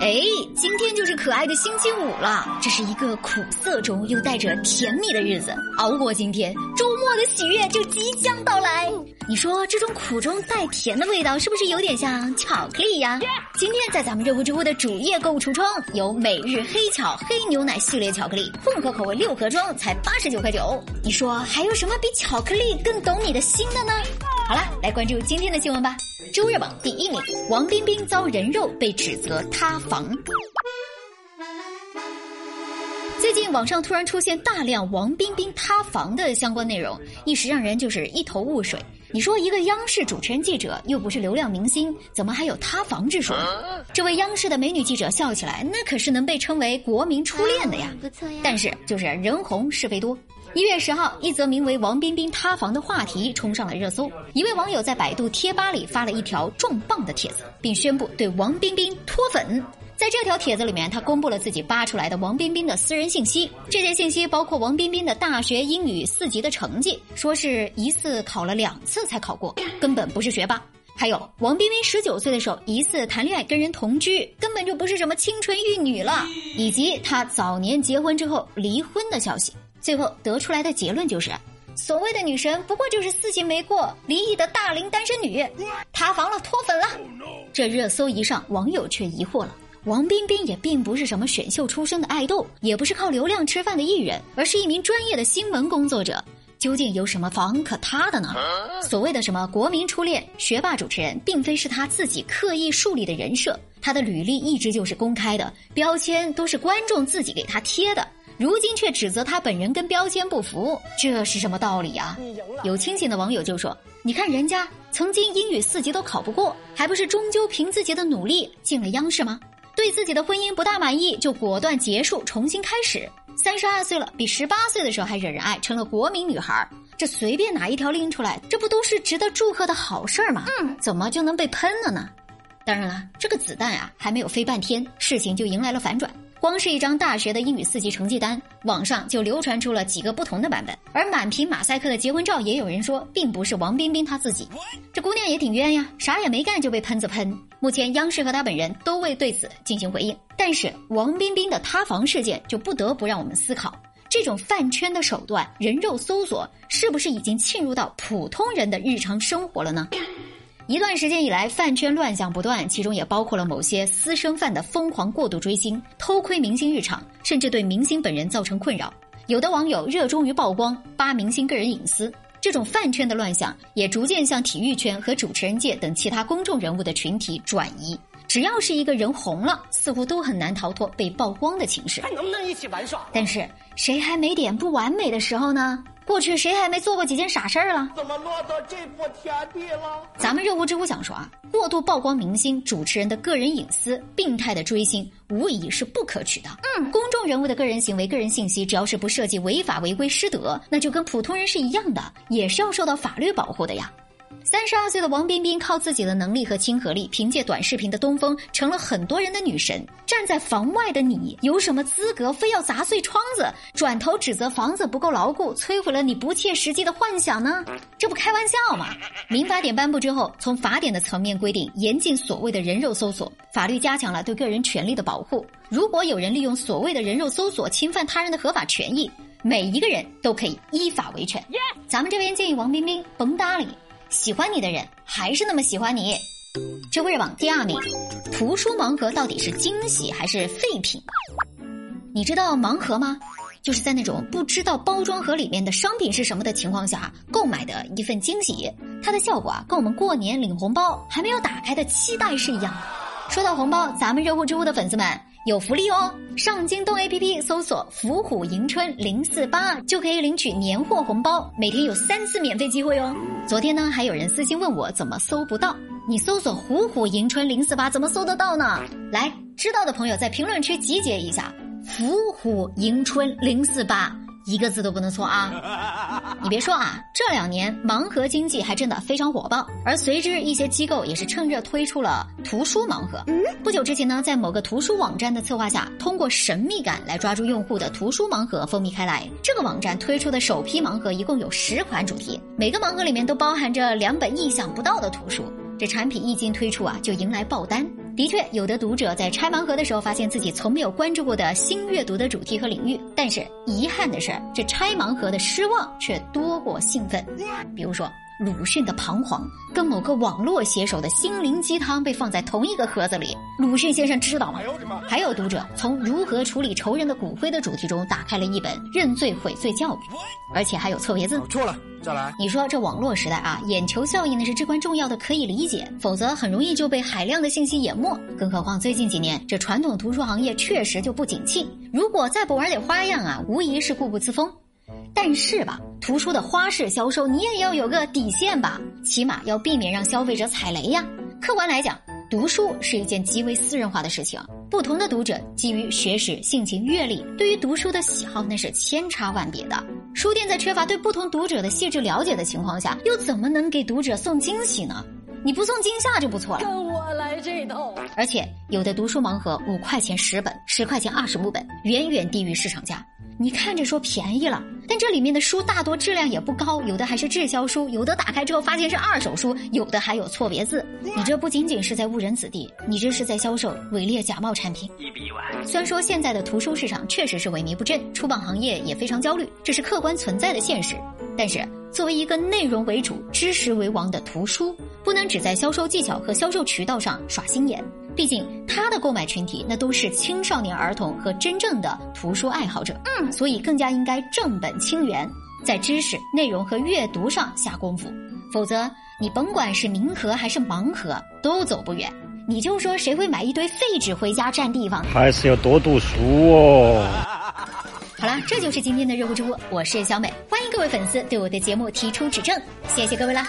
哎，今天就是可爱的星期五了，这是一个苦涩中又带着甜蜜的日子。熬过今天，周末的喜悦就即将到来。你说这种苦中带甜的味道，是不是有点像巧克力呀？今天在咱们热乎知乎的主页购物橱窗，有每日黑巧黑牛奶系列巧克力，混合口味六盒装，才八十九块九。你说还有什么比巧克力更懂你的心的呢？好了，来关注今天的新闻吧。周热榜第一名，王冰冰遭人肉被指责塌房。最近网上突然出现大量王冰冰塌房的相关内容，一时让人就是一头雾水。你说一个央视主持人记者又不是流量明星，怎么还有塌房之说？这位央视的美女记者笑起来，那可是能被称为国民初恋的呀。不错呀。但是就是人红是非多。一月十号，一则名为“王冰冰塌房”的话题冲上了热搜。一位网友在百度贴吧里发了一条重磅的帖子，并宣布对王冰冰脱粉。在这条帖子里面，他公布了自己扒出来的王冰冰的私人信息。这些信息包括王冰冰的大学英语四级的成绩，说是疑似考了两次才考过，根本不是学霸。还有王冰冰十九岁的时候疑似谈恋爱跟人同居，根本就不是什么清纯玉女了。以及她早年结婚之后离婚的消息。最后得出来的结论就是，所谓的女神不过就是四级没过离异的大龄单身女，塌房了脱粉了。这热搜一上，网友却疑惑了：王冰冰也并不是什么选秀出身的爱豆，也不是靠流量吃饭的艺人，而是一名专业的新闻工作者。究竟有什么房可塌的呢？所谓的什么国民初恋、学霸主持人，并非是他自己刻意树立的人设，他的履历一直就是公开的，标签都是观众自己给他贴的。如今却指责他本人跟标签不符，这是什么道理啊？有清醒的网友就说：“你看人家曾经英语四级都考不过，还不是终究凭自己的努力进了央视吗？对自己的婚姻不大满意，就果断结束，重新开始。三十二岁了，比十八岁的时候还惹人爱，成了国民女孩。这随便哪一条拎出来，这不都是值得祝贺的好事儿吗？嗯，怎么就能被喷了呢？当然了，这个子弹啊，还没有飞半天，事情就迎来了反转。”光是一张大学的英语四级成绩单，网上就流传出了几个不同的版本。而满屏马赛克的结婚照，也有人说并不是王冰冰她自己。这姑娘也挺冤呀，啥也没干就被喷子喷。目前央视和她本人都未对此进行回应。但是王冰冰的塌房事件就不得不让我们思考：这种饭圈的手段，人肉搜索，是不是已经侵入到普通人的日常生活了呢？一段时间以来，饭圈乱象不断，其中也包括了某些私生饭的疯狂过度追星、偷窥明星日常，甚至对明星本人造成困扰。有的网友热衷于曝光扒明星个人隐私，这种饭圈的乱象也逐渐向体育圈和主持人界等其他公众人物的群体转移。只要是一个人红了，似乎都很难逃脱被曝光的情势。还能不能一起玩耍？但是谁还没点不完美的时候呢？过去谁还没做过几件傻事儿了？怎么落到这步田地了？咱们热乎知乎想说啊，过度曝光明星、主持人的个人隐私，病态的追星，无疑是不可取的。嗯，公众人物的个人行为、个人信息，只要是不涉及违法违规失德，那就跟普通人是一样的，也是要受到法律保护的呀。三十二岁的王冰冰靠自己的能力和亲和力，凭借短视频的东风，成了很多人的女神。站在房外的你，有什么资格非要砸碎窗子，转头指责房子不够牢固，摧毁了你不切实际的幻想呢？这不开玩笑吗？民法典颁布之后，从法典的层面规定，严禁所谓的人肉搜索，法律加强了对个人权利的保护。如果有人利用所谓的人肉搜索侵犯他人的合法权益，每一个人都可以依法维权。咱们这边建议王冰冰甭搭理。喜欢你的人还是那么喜欢你。这热榜第二名，图书盲盒到底是惊喜还是废品？你知道盲盒吗？就是在那种不知道包装盒里面的商品是什么的情况下购买的一份惊喜。它的效果啊，跟我们过年领红包还没有打开的期待是一样的。说到红包，咱们热乎知乎的粉丝们。有福利哦！上京东 APP 搜索“伏虎迎春零四八”就可以领取年货红包，每天有三次免费机会哦。昨天呢，还有人私信问我怎么搜不到，你搜索“虎虎迎春零四八”怎么搜得到呢？来，知道的朋友在评论区集结一下“伏虎迎春零四八”。一个字都不能错啊！你别说啊，这两年盲盒经济还真的非常火爆，而随之一些机构也是趁热推出了图书盲盒。不久之前呢，在某个图书网站的策划下，通过神秘感来抓住用户的图书盲盒风靡开来。这个网站推出的首批盲盒一共有十款主题，每个盲盒里面都包含着两本意想不到的图书。这产品一经推出啊，就迎来爆单。的确，有的读者在拆盲盒的时候，发现自己从没有关注过的新阅读的主题和领域。但是遗憾的是，这拆盲盒的失望却多过兴奋。比如说。鲁迅的彷徨跟某个网络写手的心灵鸡汤被放在同一个盒子里，鲁迅先生知道吗？还有读者从如何处理仇人的骨灰的主题中打开了一本认罪悔罪教育，而且还有错别字。错了，再来。你说这网络时代啊，眼球效应呢是至关重要的，可以理解，否则很容易就被海量的信息淹没。更何况最近几年这传统图书行业确实就不景气，如果再不玩点花样啊，无疑是固步自封。但是吧，图书的花式销售你也要有个底线吧，起码要避免让消费者踩雷呀。客观来讲，读书是一件极为私人化的事情，不同的读者基于学识、性情、阅历，对于读书的喜好那是千差万别的。书店在缺乏对不同读者的细致了解的情况下，又怎么能给读者送惊喜呢？你不送惊吓就不错了。跟我来这套。而且有的读书盲盒五块钱十本，十块钱二十五本，远远低于市场价。你看着说便宜了，但这里面的书大多质量也不高，有的还是滞销书，有的打开之后发现是二手书，有的还有错别字。你这不仅仅是在误人子弟，你这是在销售伪劣假冒产品。一比万。虽然说现在的图书市场确实是萎靡不振，出版行业也非常焦虑，这是客观存在的现实。但是作为一个内容为主、知识为王的图书，不能只在销售技巧和销售渠道上耍心眼。毕竟，他的购买群体那都是青少年儿童和真正的图书爱好者，嗯，所以更加应该正本清源，在知识、内容和阅读上下功夫，否则你甭管是明盒还是盲盒，都走不远。你就说谁会买一堆废纸回家占地方？还是要多读书哦。好了，这就是今天的热乎直播，我是小美，欢迎各位粉丝对我的节目提出指正，谢谢各位啦。